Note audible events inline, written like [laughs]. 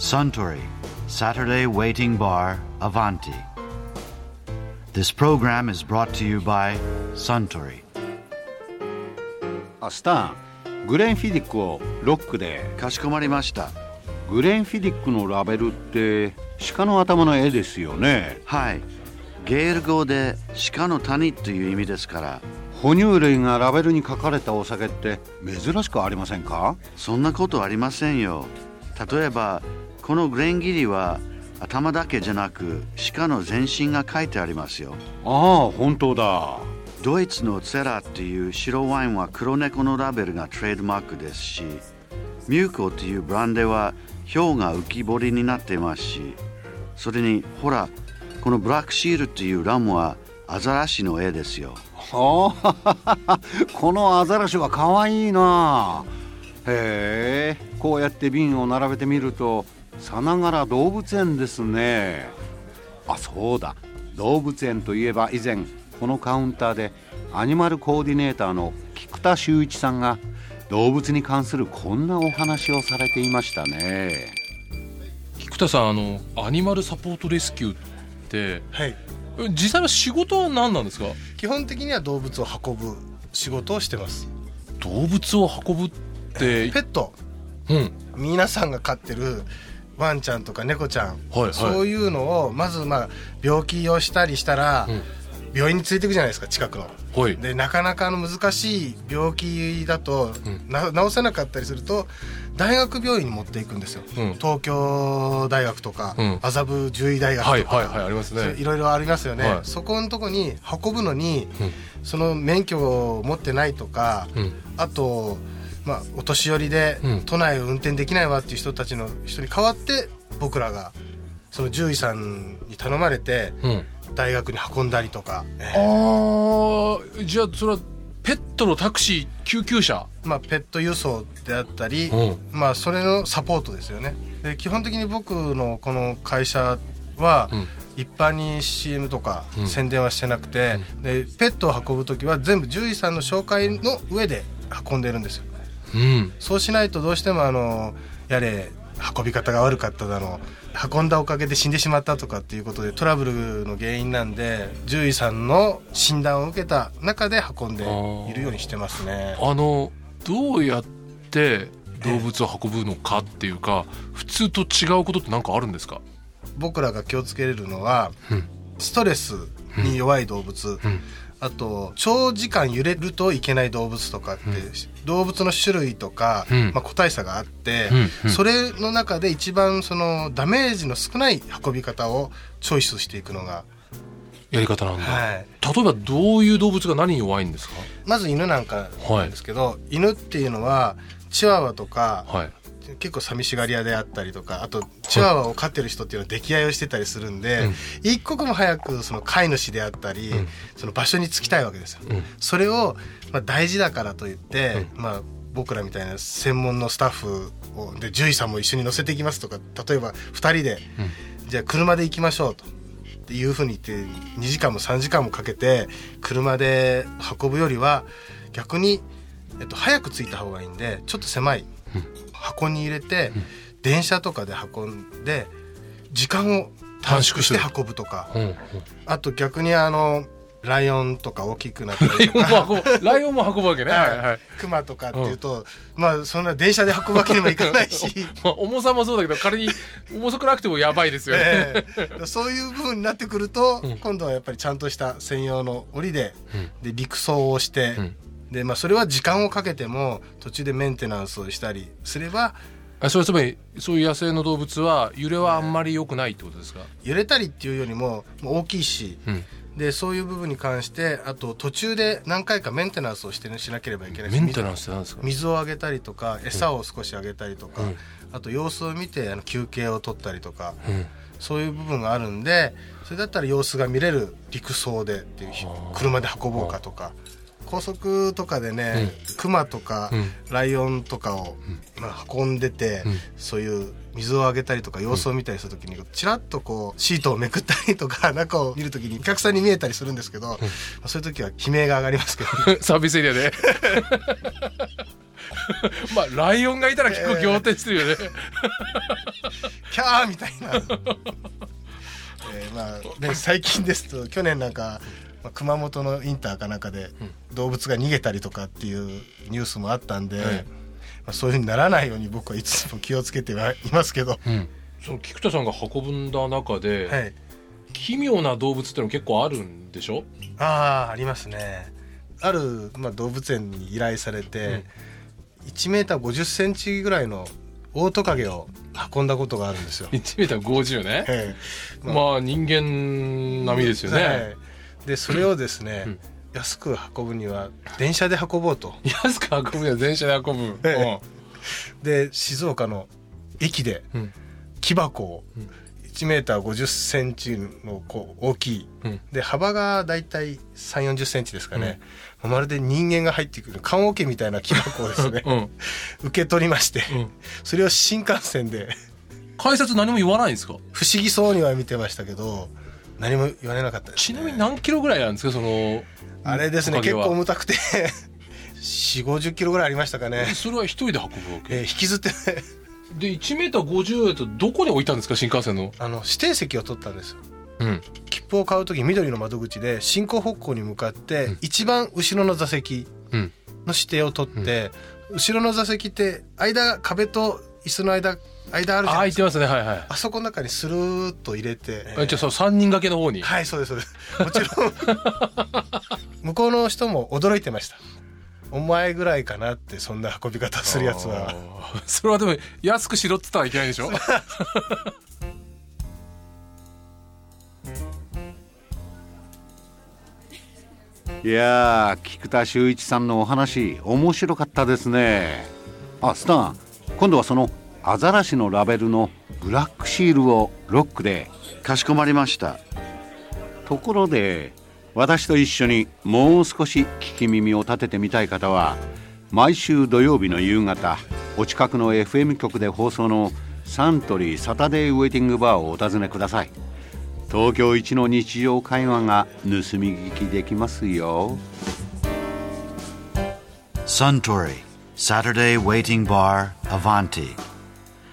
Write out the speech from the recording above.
Suntory Saturday Waiting Bar Avanti. This program is brought to you by Suntory. あスタングレンフィディックをロックでかしこまりました。グレンフィディックのラベルって鹿の頭の絵ですよねはい。ゲール語で鹿の谷という意味ですから、哺乳類がラベルに書かれたお酒って珍しくありませんか？そんなことありませんよ。例えば、このグレンギリは頭だけじゃなく鹿の全身が書いてありますよ。ああ本当だドイツのツェラっていう白ワインは黒猫のラベルがトレードマークですし、ミューコっていうブランデーは氷が浮き彫りになっていますし、それにほら、このブラックシールっていうラムはアザラシの絵ですよ。ああこのアザラシは可愛いなへえこうやって瓶を並べてみるとさながら動物園ですね。あそうだ。動物園といえば以前このカウンターでアニマルコーディネーターの菊田修一さんが動物に関するこんなお話をされていましたね。菊田さんあのアニマルサポートレスキューってはい。え実際は仕事は何なんですか？基本的には動物を運ぶ仕事をしてます。動物を運ぶって。ペット。うん。皆さんが飼ってるワンちゃんとか猫ちゃん、はいはい。そういうのをまずまあ病気をしたりしたら、うん。病院に連れていくじゃないですか近くの。はい。でなかなかあの難しい病気だと、うん。な治せなかったりすると大学病院に持っていくんですよ、うん。東京大学とかうん。麻布獣医大学とか、はいはいはいありますね。いろいろありますよね、はい。そこのとこに運ぶのに、うん。その免許を持ってないとか、うん。あと、まあ、お年寄りでうん。都内を運転できないわっていう人たちの人に代わって僕らがその獣医さんに頼まれてうん。大学に運んだりとか、あーじゃあそれはペットのタクシー救急車？まあ、ペット輸送であったり、うん。まあ、それのサポートですよね。で基本的に僕のこの会社は、うん。一般に CM とかうん。宣伝はしてなくて、でペットを運ぶ時は全部獣医さんの紹介の上で運んでるんですようん。そうしないとどうしてもあのやれ運び方が悪かっただの運んだおかげで死んでしまったとかっていうことでトラブルの原因なんで獣医さんの診断を受けた中で運んでいるようにしてますね。あのどうやって動物を運ぶのかっていうか普通と違うことって何かあるんですか？僕らが気をつけれるのはうん。ストレスに弱い動物、うんあと長時間揺れるといけない動物とかって、動物の種類とか、うん。まあ、個体差があって、うんうん。それの中で一番そのダメージの少ない運び方をチョイスしていくのが、やり方なんだ、はい、例えばどういう動物が何に弱いんですか？まず犬なんかなんですけど、犬っていうのはチワワとかはい結構寂しがり屋であったりとかあとチワワを飼ってる人っていうのは溺愛をしてたりするんで、うん。一刻も早くその飼い主であったり、うん。その場所に着きたいわけですよ。うん。それを、まあ、大事だからといって、まあ、僕らみたいな専門のスタッフをで獣医さんも一緒に乗せていきますとか例えば2人で、じゃあ車で行きましょうと。っていうふうに言って2時間も3時間もかけて車で運ぶよりは逆に、えっと、早く着いた方がいいんでちょっと狭い箱に入れて、電車とかで運んで時間を短縮して運ぶとか。うんうん。あと逆にあのライオンとか大きくなったライオンりとかライオンも運ぶわけね。はい。はい、クマとかっていうと、まあそんな電車で運ぶわけにもいかないし、[laughs] まあ、重さもそうだけど仮に重くなくてもやばいですよね、ええ。そういう部分になってくると、うん。今度はやっぱりちゃんとした専用の檻で,、うん。で陸送をして、うんでまあ、それは時間をかけても途中でメンテナンスをしたりすればあそれはつまりそういう野生の動物は揺れはあんまり良くないってことですか、揺れたりっていうよりも大きいし、うん、でそういう部分に関してあと途中で何回かメンテナンスをして、ね、しなければいけないメンテナンスって何ですか？水をあげたりとか餌を少しあげたりとか、うん。あと様子を見てあの休憩を取ったりとか、うん。そういう部分があるんでそれだったら様子が見れる陸送でっていう車で運ぼうかとか高速とかでね、クマとか、うん。ライオンとかを、まあ、運んでて、うん。そういう水をあげたりとか様子を見たりするときにちらっとこうシートをめくったりとか [laughs] 中を見るときにお客さんに見えたりするんですけど、まあそういう時は悲鳴が上がりますけど、ね、サービスエリアでまあライオンがいたら結構仰天してるよね、[laughs] キャーみたいな、[laughs] えーまあね、最近ですと去年なんか、まあ、熊本のインターかなんかで動物が逃げたりとかっていうニュースもあったんで、はいまあ、そういうふうにならないように僕はいつも気をつけてはいますけど、うん、その菊田さんが運んだ中で、はい、奇妙な動物っての結構あるんでしょ？ああありますね。ある、まあ、動物園に依頼されて、1メーター5 0センチぐらいのオオトカゲを運んだことがあるんですよ。[laughs] 1メーター50ね、ええ。まあ人間並みですよね、はいでそれをですね、うん。安く運ぶには電車で運ぼうと。安く運ぶには電車で運ぶ、[laughs] えで静岡の駅でうん。うん木箱を1メーター5 0センチのこう大きい。うん。で幅がだいたい3 4 0センチですかね、まるで人間が入ってくる棺桶みたいな木箱をですね、うん。[laughs] 受け取りまして、うん。それを新幹線で。改札何も言わないんですか？不思議そうには見てましたけど何も言われなかったです、ちなみに何キロぐらいあるんですかそのあれですね結構重たくて。4 5 0キロぐらいありましたかね、それは一人で運ぶわけ、えー引きずって。で1メーター50だとどこに置いたんですか新幹線の？あの指定席を取ったんですよ。うん。切符を買う時緑の窓口で進行方向に向かって一番後ろの座席うん。の指定を取って、後ろの座席って間壁と椅子の間間あるじゃあないですか。空いてますね。はいはい。あそこの中にスルーッと入れて、あじゃあその3人掛けの方に？はいそうですそうです。もちろん。[laughs] 向こうの人も驚いてました。お前ぐらいかなってそんな運び方するやつは。それはでも安くしろっつったらいけないでしょ？いやー菊田修一さんのお話面白かったですね。あスタン今度はそのアザラシのラベルのブラックシールをロックでかしこまりました。ところで私と一緒にもう少し聞き耳を立ててみたい方は毎週土曜日の夕方お近くの FM 局で放送のサントリーサタデーウェイティングバーをお尋ねください。東京一の日常会話が盗み聞きできますよ。Suntory Saturday Waiting Bar Avanti.